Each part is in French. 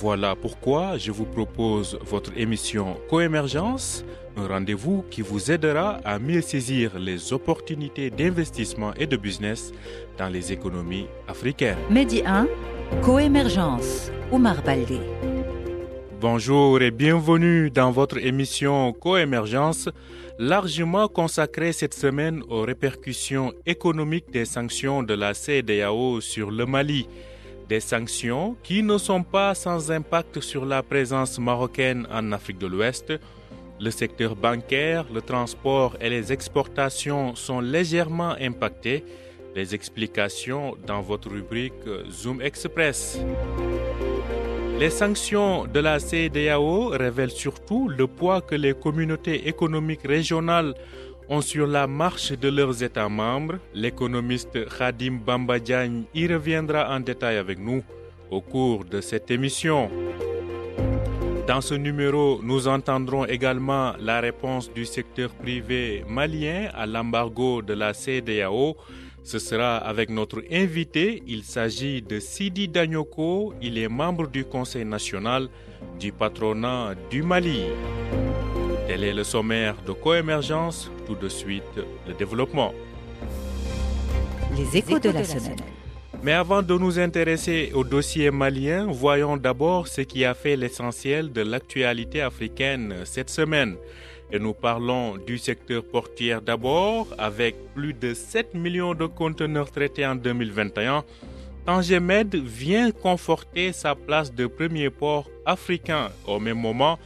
Voilà pourquoi je vous propose votre émission Coémergence, un rendez-vous qui vous aidera à mieux saisir les opportunités d'investissement et de business dans les économies africaines. Medi 1, Coémergence, Oumar Baldé. Bonjour et bienvenue dans votre émission Coémergence, largement consacrée cette semaine aux répercussions économiques des sanctions de la CEDEAO sur le Mali. Des sanctions qui ne sont pas sans impact sur la présence marocaine en Afrique de l'Ouest. Le secteur bancaire, le transport et les exportations sont légèrement impactés. Les explications dans votre rubrique Zoom Express. Les sanctions de la CEDEAO révèlent surtout le poids que les communautés économiques régionales ont sur la marche de leurs États membres. L'économiste Khadim Bambadjan y reviendra en détail avec nous au cours de cette émission. Dans ce numéro, nous entendrons également la réponse du secteur privé malien à l'embargo de la CEDEAO. Ce sera avec notre invité. Il s'agit de Sidi Danyoko. Il est membre du Conseil national du patronat du Mali. Tel est le sommaire de coémergence. Tout de suite, le développement. Les échos de la semaine. Mais avant de nous intéresser au dossier malien, voyons d'abord ce qui a fait l'essentiel de l'actualité africaine cette semaine. Et nous parlons du secteur portier d'abord, avec plus de 7 millions de conteneurs traités en 2021. Tangemed vient conforter sa place de premier port africain. Au même moment,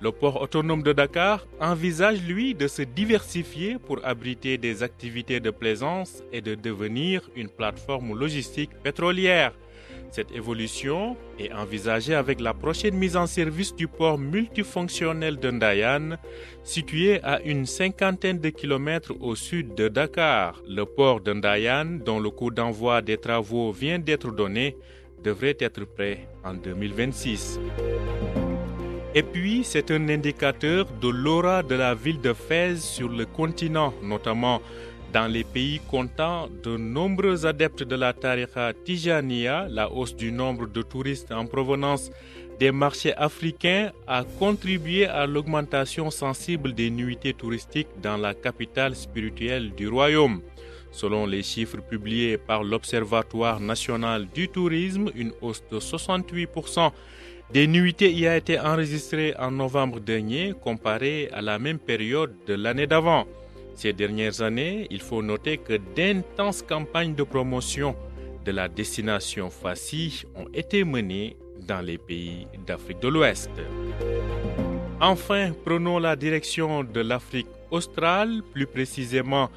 le port autonome de Dakar envisage, lui, de se diversifier pour abriter des activités de plaisance et de devenir une plateforme logistique pétrolière. Cette évolution est envisagée avec la prochaine mise en service du port multifonctionnel de situé à une cinquantaine de kilomètres au sud de Dakar. Le port de dont le coût d'envoi des travaux vient d'être donné, devrait être prêt en 2026. Et puis, c'est un indicateur de l'aura de la ville de Fès sur le continent, notamment dans les pays comptant de nombreux adeptes de la tariqa Tijaniya, la hausse du nombre de touristes en provenance des marchés africains a contribué à l'augmentation sensible des nuitées touristiques dans la capitale spirituelle du royaume. Selon les chiffres publiés par l'Observatoire national du tourisme, une hausse de 68% des nuitées y a été enregistrée en novembre dernier comparée à la même période de l'année d'avant. Ces dernières années, il faut noter que d'intenses campagnes de promotion de la destination Fassi ont été menées dans les pays d'Afrique de l'Ouest. Enfin, prenons la direction de l'Afrique australe, plus précisément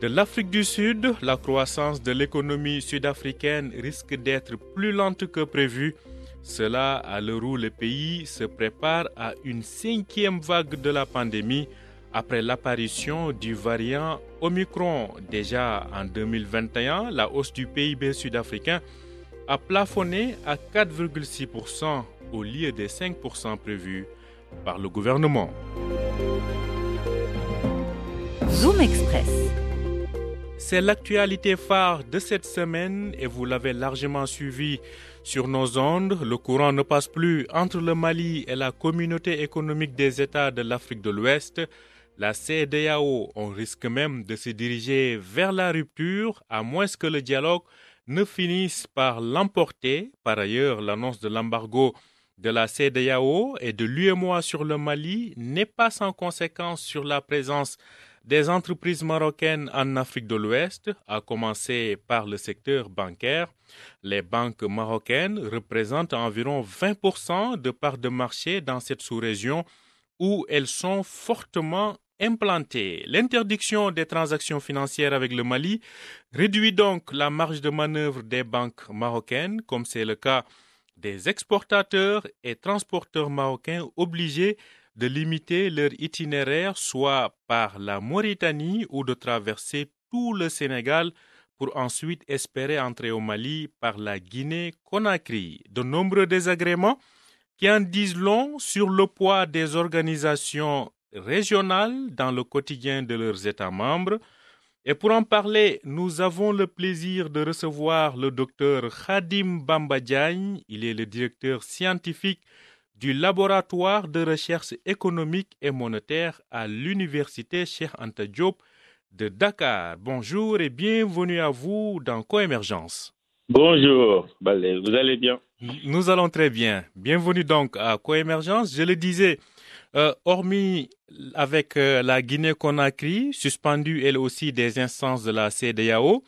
de l'Afrique du Sud. La croissance de l'économie sud-africaine risque d'être plus lente que prévu. Cela à l'heure où le pays se prépare à une cinquième vague de la pandémie après l'apparition du variant Omicron. Déjà en 2021, la hausse du PIB sud-africain a plafonné à 4,6% au lieu des 5% prévus par le gouvernement. Zoom Express. C'est l'actualité phare de cette semaine et vous l'avez largement suivi sur nos ondes. Le courant ne passe plus entre le Mali et la communauté économique des États de l'Afrique de l'Ouest. La CEDEAO, on risque même de se diriger vers la rupture, à moins que le dialogue ne finisse par l'emporter. Par ailleurs, l'annonce de l'embargo de la CEDEAO et de l'UMOA sur le Mali n'est pas sans conséquence sur la présence des entreprises marocaines en Afrique de l'Ouest, à commencer par le secteur bancaire. Les banques marocaines représentent environ 20% de parts de marché dans cette sous-région où elles sont fortement implantées. L'interdiction des transactions financières avec le Mali réduit donc la marge de manœuvre des banques marocaines, comme c'est le cas des exportateurs et transporteurs marocains obligés de limiter leur itinéraire soit par la Mauritanie ou de traverser tout le Sénégal pour ensuite espérer entrer au Mali par la Guinée-Conakry. De nombreux désagréments qui en disent long sur le poids des organisations régionales dans le quotidien de leurs États membres. Et pour en parler, nous avons le plaisir de recevoir le docteur Khadim Bambadjagne. Il est le directeur scientifique du laboratoire de recherche économique et monétaire à l'université Cheikh Anta Diop de Dakar. Bonjour et bienvenue à vous dans Coémergence. Bonjour, vous allez bien? Nous allons très bien. Bienvenue donc à Coémergence. Je le disais, euh, hormis avec euh, la Guinée-Conakry, suspendue elle aussi des instances de la CDAO,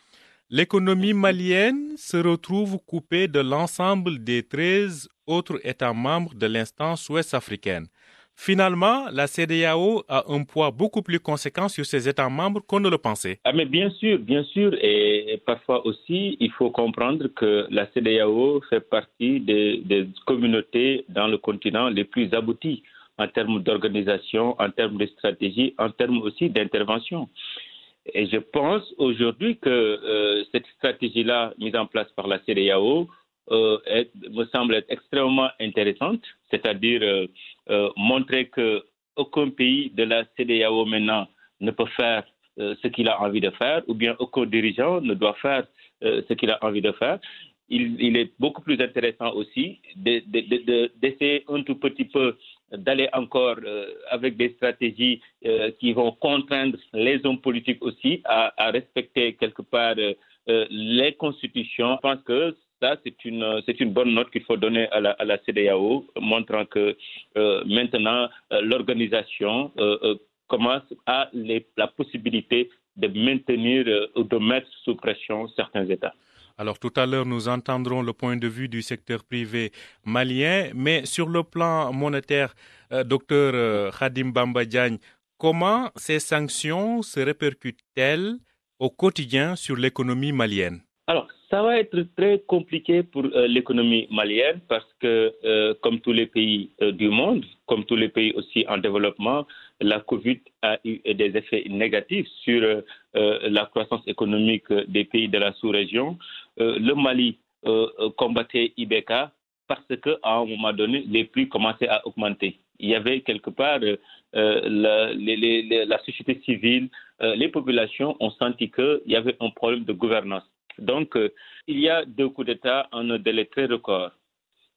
l'économie malienne se retrouve coupée de l'ensemble des 13 autres États membres de l'instance ouest africaine. Finalement, la CDAO a un poids beaucoup plus conséquent sur ses États membres qu'on ne le pensait. Ah, mais bien sûr, bien sûr. Et, parfois aussi, il faut comprendre que la CDAO fait partie des, des communautés dans le continent les plus abouties en termes d'organisation, en termes de stratégie, en termes aussi d'intervention. Et je pense aujourd'hui que euh, cette stratégie-là, mise en place par la CDAO, euh, me semble être extrêmement intéressante, c'est-à-dire euh, euh, montrer que aucun pays de la CDAO maintenant ne peut faire ce qu'il a envie de faire, ou bien aucun dirigeant ne doit faire ce qu'il a envie de faire. Il, est beaucoup plus intéressant aussi d'essayer un tout petit peu d'aller encore avec des stratégies qui vont contraindre les hommes politiques aussi à respecter quelque part les constitutions. Je pense que ça, c'est une, c'est une bonne note qu'il faut donner à la, à la CDAO, montrant que euh, maintenant, euh, l'organisation euh, commence à les, la possibilité de maintenir ou de mettre sous pression certains États. Alors tout à l'heure, nous entendrons le point de vue du secteur privé malien, mais sur le plan monétaire, docteur Khadim Bambadjagne, comment ces sanctions se répercutent-elles au quotidien sur l'économie malienne? Alors, ça va être très compliqué pour euh, l'économie malienne parce que, euh, comme tous les pays euh, du monde, comme tous les pays aussi en développement, la COVID a eu des effets négatifs sur la croissance économique des pays de la sous-région. le Mali combattait Ibeka parce qu'à un moment donné, les prix commençaient à augmenter. Il y avait quelque part la, la, société civile, les populations ont senti qu'il y avait un problème de gouvernance. Donc, euh, il y a deux coups d'État en un délai très record.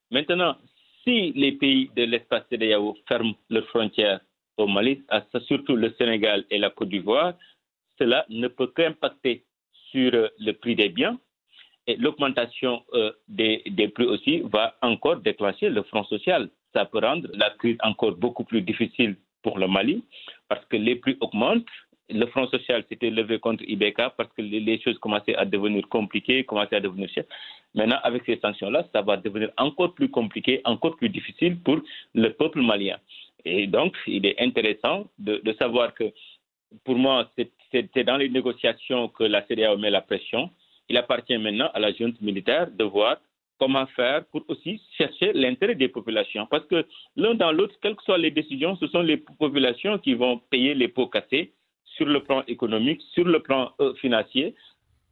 Maintenant, si les pays de l'espace CEDEAO ferment leurs frontières au Mali, surtout le Sénégal et la Côte d'Ivoire, cela ne peut qu'impacter sur euh, le prix des biens et l'augmentation euh, des, des, prix aussi va encore déclencher le front social. Ça peut rendre la crise encore beaucoup plus difficile pour le Mali parce que les prix augmentent, le Front social s'était levé contre IBK parce que les choses commençaient à devenir compliquées, commençaient à devenir chères. Maintenant, avec ces sanctions-là, ça va devenir encore plus compliqué, encore plus difficile pour le peuple malien. Et donc, il est intéressant de, savoir que, pour moi, c'est dans les négociations que la CDAO met la pression. Il appartient maintenant à la junte militaire de voir comment faire pour aussi chercher l'intérêt des populations. Parce que l'un dans l'autre, quelles que soient les décisions, ce sont les populations qui vont payer les pots cassés sur le plan économique, sur le plan euh, financier.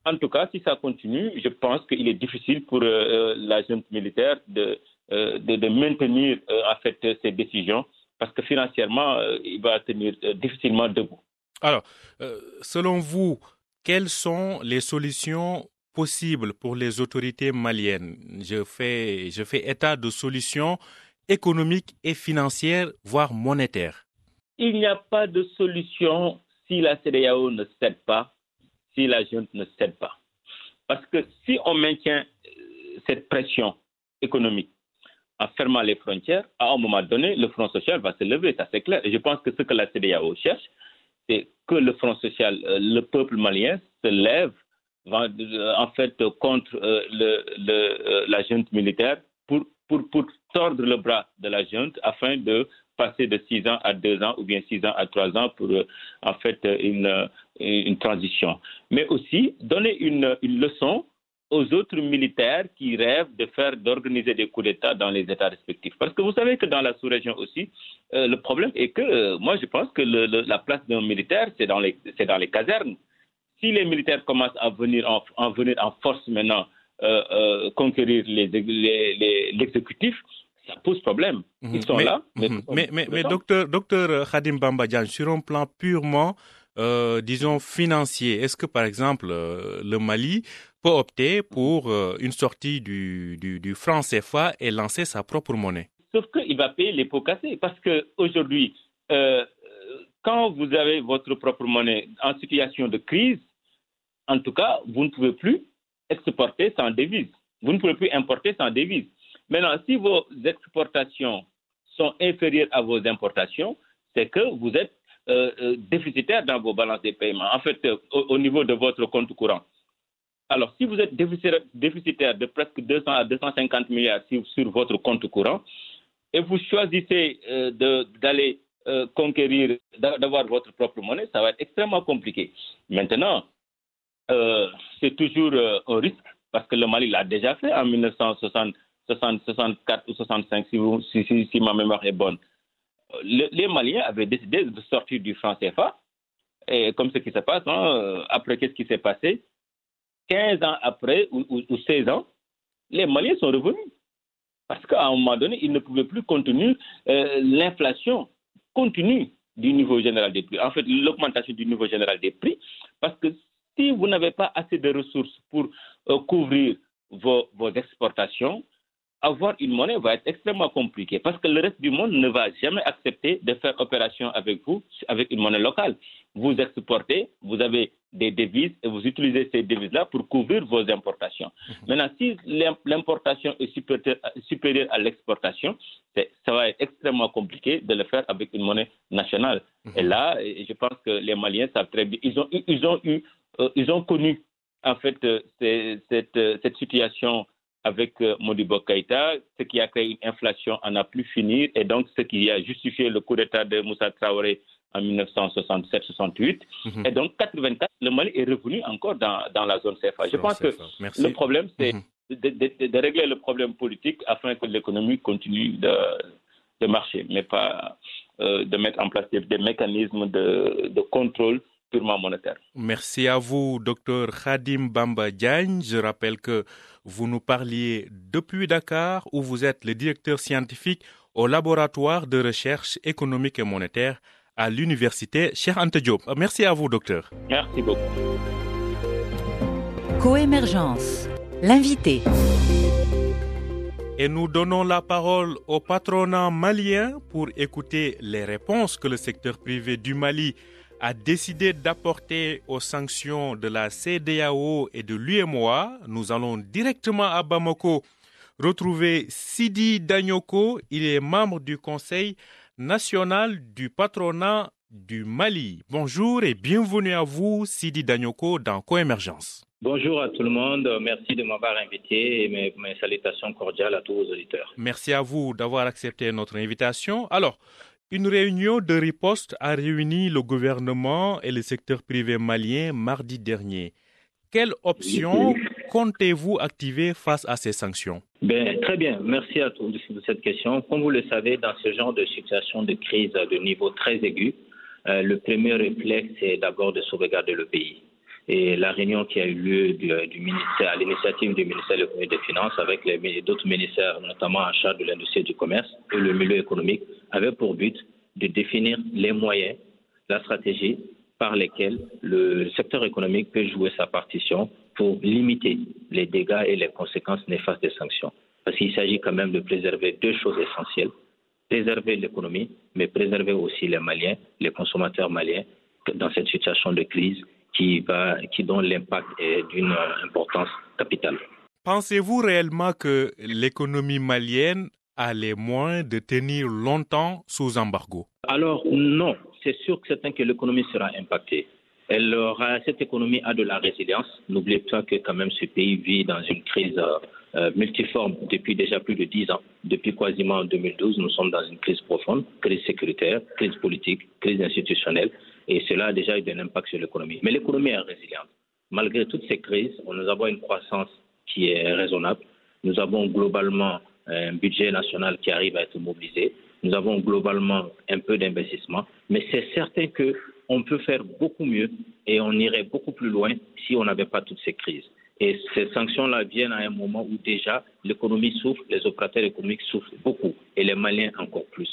En tout cas, si ça continue, je pense qu'il est difficile pour euh, la junte militaire de, euh, de, de, maintenir en fait ces décisions parce que financièrement, il va tenir difficilement debout. Alors, selon vous, quelles sont les solutions possibles pour les autorités maliennes? Je fais, je fais état de solutions économiques et financières, voire monétaires. Il n'y a pas de solution si la CDAO ne cède pas, si la junte ne cède pas. Parce que si on maintient euh, cette pression économique en fermant les frontières, à un moment donné, le Front social va se lever, ça c'est clair. Et je pense que ce que la CDAO cherche, c'est que le Front social, euh, le peuple malien se lève euh, en fait contre la junte militaire pour, pour, pour tordre le bras de la junte afin de passer de 6 ans à 2 ans ou bien 6 ans à 3 ans pour euh, en fait une, une transition. Mais aussi donner une, une leçon aux autres militaires qui rêvent de faire, d'organiser des coups d'État dans les États respectifs. Parce que vous savez que dans la sous-région aussi, euh, le problème est que euh, moi je pense que la place d'un militaire, c'est dans les, dans les casernes. Si les militaires commencent à venir en, en venir en force maintenant euh, euh, conquérir l'exécutif, les, ça pose problème. Ils Mhm. sont mais, là. mhm. mais, mais, mais docteur, docteur Khadim Bambadjan, sur un plan purement, euh, disons, financier, est-ce que par exemple euh, le Mali peut opter pour euh, une sortie du, du, du franc CFA et lancer sa propre monnaie? Sauf qu'il va payer les pots cassés. Parce qu'aujourd'hui, quand vous avez votre propre monnaie en situation de crise, en tout cas, vous ne pouvez plus exporter sans devise. Vous ne pouvez plus importer sans devise. Maintenant, si vos exportations sont inférieures à vos importations, c'est que vous êtes euh, euh, déficitaire dans vos balances de paiement, en fait, euh, au, au, niveau de votre compte courant. Alors, si vous êtes déficitaire, de presque 200 à 250 milliards sur, sur votre compte courant, et vous choisissez d'aller conquérir, d'avoir votre propre monnaie, ça va être extrêmement compliqué. Maintenant, c'est toujours un risque, parce que le Mali l'a déjà fait en 1960. 60, 64 ou 65, si, ma mémoire est bonne. Le, les Maliens avaient décidé de sortir du franc CFA, et comme ce qui se passe, hein, après qu'est-ce qui s'est passé? 15 ans après, ou, ou, ou, 16 ans, les Maliens sont revenus. Parce qu'à un moment donné, ils ne pouvaient plus contenir euh, l'inflation continue du niveau général des prix. En fait, l'augmentation du niveau général des prix, parce que si vous n'avez pas assez de ressources pour euh, couvrir vos exportations, avoir une monnaie va être extrêmement compliqué parce que le reste du monde ne va jamais accepter de faire opération avec vous avec une monnaie locale. Vous exportez, vous avez des devises et vous utilisez ces devises-là pour couvrir vos importations. Mmh. Maintenant, si l'importation est supérieure, à l'exportation, ça va être extrêmement compliqué de le faire avec une monnaie nationale. Mmh. Et là, je pense que les Maliens savent très bien, ils ont eu, ils ont, eu, euh, ils ont connu en fait cette, cette situation avec euh, Modibo Keïta, ce qui a créé une inflation à n'a plus finir et donc ce qui a justifié le coup d'État de Moussa Traoré en 1967-68. Mm -hmm. Et donc, 84, le Mali est revenu encore dans, dans la zone CFA. Je pense que Merci. le problème, c'est -hmm. de, de, de, régler le problème politique afin que l'économie continue de, de, marcher, mais pas euh, de mettre en place des, des mécanismes de, de contrôle purement monétaire. Merci à vous, docteur Khadim Bamba Diagne. Je rappelle que vous nous parliez depuis Dakar, où vous êtes le directeur scientifique au laboratoire de recherche économique et monétaire à l'université Cheikh Anta Diop. Merci à vous, docteur. Merci beaucoup. Coémergence, l'invité. Et nous donnons la parole au patronat malien pour écouter les réponses que le secteur privé du Mali a décidé d'apporter aux sanctions de la CDAO et de l'UMOA, nous allons directement à Bamako retrouver Sidi Danyoko. Il est membre du Conseil national du patronat du Mali. Bonjour et bienvenue à vous, Sidi Danyoko, dans Coémergence. Bonjour à tout le monde. Merci de m'avoir invité et mes, mes, salutations cordiales à tous vos auditeurs. Merci à vous d'avoir accepté notre invitation. Alors, une réunion de riposte a réuni le gouvernement et le secteur privé malien mardi dernier. Quelle option comptez-vous activer face à ces sanctions? Ben, Très bien, merci à tous de cette question. Comme vous le savez, dans ce genre de situation de crise de niveau très aigu, euh, le premier réflexe est d'abord de sauvegarder le pays. Et la réunion qui a eu lieu du, du ministère, à l'initiative du ministère et des finances avec d'autres ministères, notamment en charge de l'industrie du commerce et le milieu économique, avait pour but de définir les moyens, la stratégie par lesquels le secteur économique peut jouer sa partition pour limiter les dégâts et les conséquences néfastes des sanctions. Parce qu'il s'agit quand même de préserver deux choses essentielles. Préserver l'économie, mais préserver aussi les Maliens, les consommateurs maliens dans cette situation de crise qui, va, qui dont l'impact est d'une importance capitale. Pensez-vous réellement que l'économie malienne a les moyens de tenir longtemps sous embargo? Alors non, c'est sûr que certain que l'économie sera impactée. Elle aura, cette économie a de la résilience. N'oubliez pas que quand même ce pays vit dans une crise euh, multiforme depuis déjà plus de dix ans. Depuis quasiment 2012, nous sommes dans une crise profonde, crise sécuritaire, crise politique, crise institutionnelle, et cela a déjà eu un impact sur l'économie. Mais l'économie est résiliente. Malgré toutes ces crises, nous avons une croissance qui est raisonnable. Nous avons globalement un budget national qui arrive à être mobilisé. Nous avons globalement un peu d'investissement, mais c'est certain qu'on peut faire beaucoup mieux et on irait beaucoup plus loin si on n'avait pas toutes ces crises. Et ces sanctions-là viennent à un moment où déjà l'économie souffre, les opérateurs économiques souffrent beaucoup et les Maliens encore plus.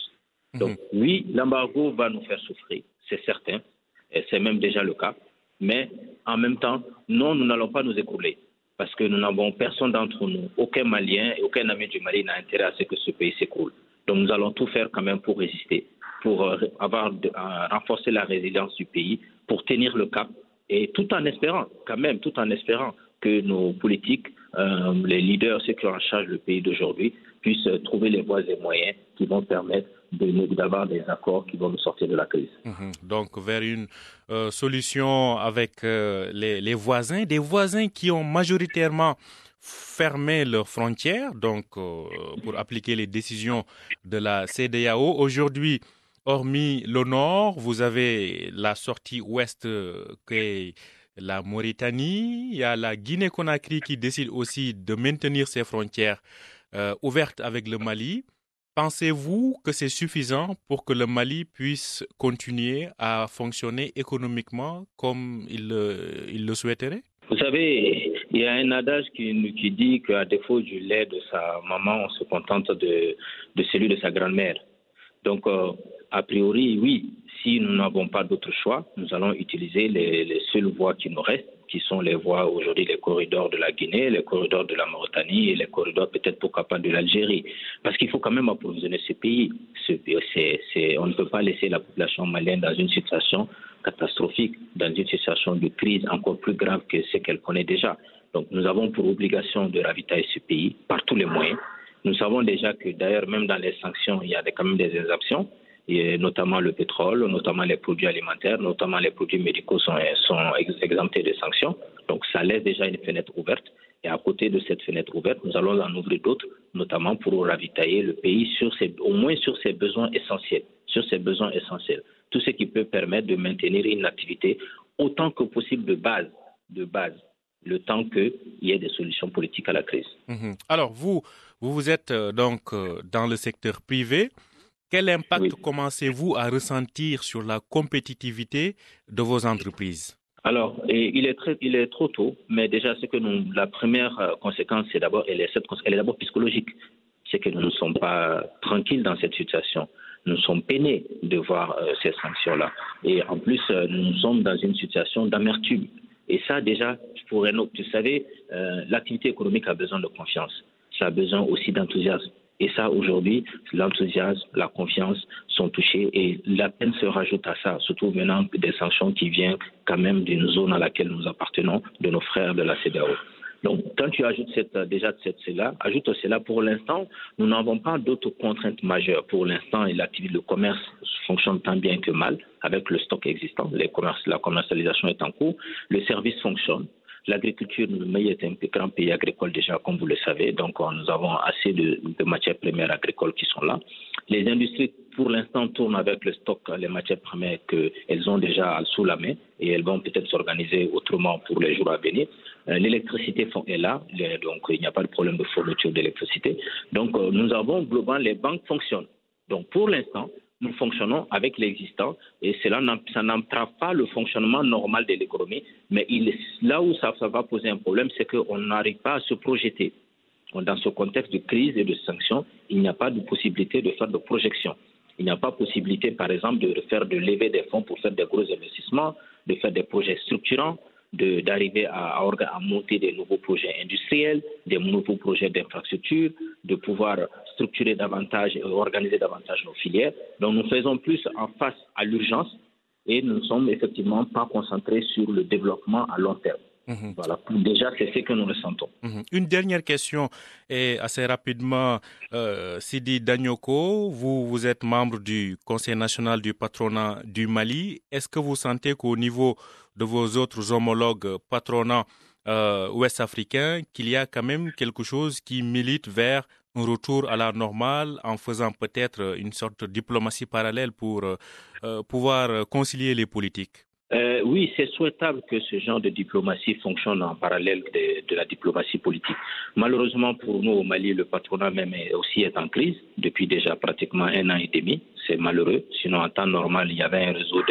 Mhm. Donc oui, l'embargo va nous faire souffrir, c'est certain, et c'est même déjà le cas. Mais en même temps, non, nous n'allons pas nous écrouler parce que nous n'avons personne d'entre nous, aucun Malien aucun ami du Mali n'a intérêt à ce que ce pays s'écroule. Donc nous allons tout faire quand même pour résister, pour euh, avoir renforcer la résilience du pays, pour tenir le cap et tout en espérant, quand même, tout en espérant que nos politiques, euh, les leaders, ceux qui ont en charge le pays d'aujourd'hui, puissent trouver les voies et moyens qui vont permettre d'avoir des accords qui vont nous sortir de la crise. Mhm. Donc vers une euh, solution avec euh, les, voisins, des voisins qui ont majoritairement fermé leurs frontières, donc pour appliquer les décisions de la CDAO. Aujourd'hui, hormis le nord, vous avez la sortie ouest qui est la Mauritanie, il y a la Guinée-Conakry qui décide aussi de maintenir ses frontières euh, ouvertes avec le Mali. Pensez-vous que c'est suffisant pour que le Mali puisse continuer à fonctionner économiquement comme il, le souhaiterait? Vous savez, il y a un adage qui, qui dit qu'à défaut du lait de sa maman, on se contente de, de celui de sa grand-mère. Donc, euh, a priori, oui, si nous n'avons pas d'autre choix, nous allons utiliser les, seules voies qui nous restent, qui sont les voies aujourd'hui, les corridors de la Guinée, les corridors de la Mauritanie et les corridors peut-être pourquoi pas de l'Algérie. Parce qu'il faut quand même approvisionner ce pays. on ne peut pas laisser la population malienne dans une situation catastrophique, dans une situation de crise encore plus grave que ce qu'elle connaît déjà. Donc nous avons pour obligation de ravitailler ce pays par tous les moyens. Nous savons déjà que d'ailleurs même dans les sanctions, il y a quand même des exemptions notamment le pétrole, notamment les produits alimentaires, notamment les produits médicaux sont, exemptés de sanctions. Donc ça laisse déjà une fenêtre ouverte. Et à côté de cette fenêtre ouverte, nous allons en ouvrir d'autres, notamment pour ravitailler le pays au moins sur ses besoins essentiels, sur ses besoins essentiels. Tout ce qui peut permettre de maintenir une activité autant que possible de base, de base, le temps qu'il y ait des solutions politiques à la crise. Mhm. Alors vous, vous vous êtes euh, donc euh, dans le secteur privé. Quel impact commencez-vous à ressentir sur la compétitivité de vos entreprises? Alors, il, est très, il est trop tôt, mais déjà, ce que nous, la première euh, conséquence, c'est d'abord, elle est, elle est d'abord psychologique. C'est que nous ne sommes pas tranquilles dans cette situation. Nous sommes peinés de voir euh, ces sanctions-là. Et en plus, euh, nous sommes dans une situation d'amertume. Et ça, déjà, pour un autre, vous savez, l'activité économique a besoin de confiance. Ça a besoin aussi d'enthousiasme. Et ça, aujourd'hui, l'enthousiasme, la confiance sont touchés et la peine se rajoute à ça, surtout venant des sanctions qui viennent quand même d'une zone à laquelle nous appartenons, de nos frères de la CDAO. Donc, quand tu ajoutes cette, déjà cette, cela, ajoute cela, pour l'instant, nous n'avons pas d'autres contraintes majeures. Pour l'instant, l'activité, le commerce fonctionne tant bien que mal avec le stock existant. La commercialisation est en cours. Le service fonctionne. L'agriculture, le Mali est un grand pays agricole déjà, comme vous le savez, donc euh, nous avons assez de, matières premières agricoles qui sont là. Les industries, pour l'instant, tournent avec le stock, les matières premières qu'elles ont déjà sous la main et elles vont peut-être s'organiser autrement pour les jours à venir. Euh, l'électricité est là, donc il n'y a pas de problème de fourniture d'électricité. Donc euh, nous avons globalement, les banques fonctionnent. Donc pour l'instant, nous fonctionnons avec l'existant et cela n'entrave pas le fonctionnement normal de l'économie, mais là où ça, ça va poser un problème, c'est qu'on n'arrive pas à se projeter. Dans ce contexte de crise et de sanctions, il n'y a pas de possibilité de faire de projection. Il n'y a pas possibilité, par exemple, de faire de lever des fonds pour faire des gros investissements, de faire des projets structurants, d'arriver à, à, monter des nouveaux projets industriels, des nouveaux projets d'infrastructure, de pouvoir structurer davantage et organiser davantage nos filières. Donc nous faisons plus en face à l'urgence et nous ne sommes effectivement pas concentrés sur le développement à long terme. Mhm. Voilà, déjà, c'est ce que nous ressentons. Mhm. Une dernière question, et assez rapidement, euh, Sidi Danyoko, vous, vous êtes membre du Conseil national du patronat du Mali. Est-ce que vous sentez qu'au niveau de vos autres homologues patronats euh, ouest-africains, qu'il y a quand même quelque chose qui milite vers un retour à la normale en faisant peut-être une sorte de diplomatie parallèle pour euh, pouvoir concilier les politiques? Euh, oui, c'est souhaitable que ce genre de diplomatie fonctionne en parallèle de, la diplomatie politique. Malheureusement pour nous au Mali, le patronat même aussi est en crise depuis déjà pratiquement un an et demi. C'est malheureux. Sinon, en temps normal, il y avait un réseau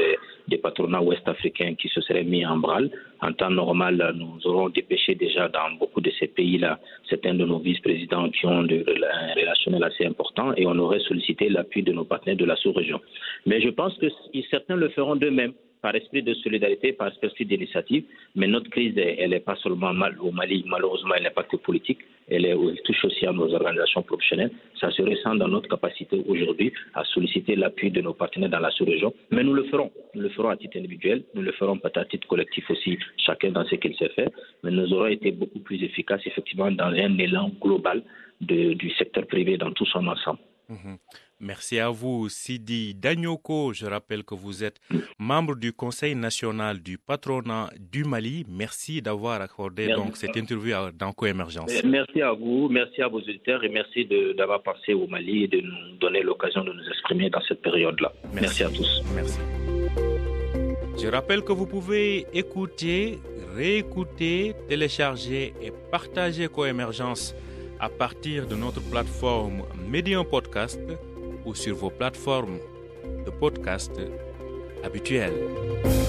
des patronats ouest-africains qui se serait mis en branle. En temps normal, nous aurons dépêché déjà dans beaucoup de ces pays-là certains de nos vice-présidents qui ont un relationnel assez important et on aurait sollicité l'appui de nos partenaires de la sous-région. Mais je pense que certains le feront d'eux-mêmes par esprit de solidarité, par esprit d'initiative. Mais notre crise, elle n'est pas seulement mal au Mali, malheureusement, elle n'est pas que politique, elle, touche aussi à nos organisations professionnelles. Ça se ressent dans notre capacité aujourd'hui à solliciter l'appui de nos partenaires dans la sous-région. Mais nous le ferons. Nous le ferons à titre individuel, nous le ferons peut-être à titre collectif aussi, chacun dans ce qu'il sait faire. Mais nous aurons été beaucoup plus efficaces, effectivement, dans un élan global du secteur privé dans tout son ensemble. Mhm. Merci à vous, Sidi Danyoko. Je rappelle que vous êtes membre du Conseil national du patronat du Mali. Merci d'avoir accordé donc cette interview dans Coémergence. Merci à vous, merci à vos auditeurs et merci d'avoir passé au Mali et de nous donner l'occasion de nous exprimer dans cette période-là. Merci. merci à tous. Merci. Je rappelle que vous pouvez écouter, réécouter, télécharger et partager Coémergence à partir de notre plateforme Medium Podcast ou sur vos plateformes de podcast habituelles.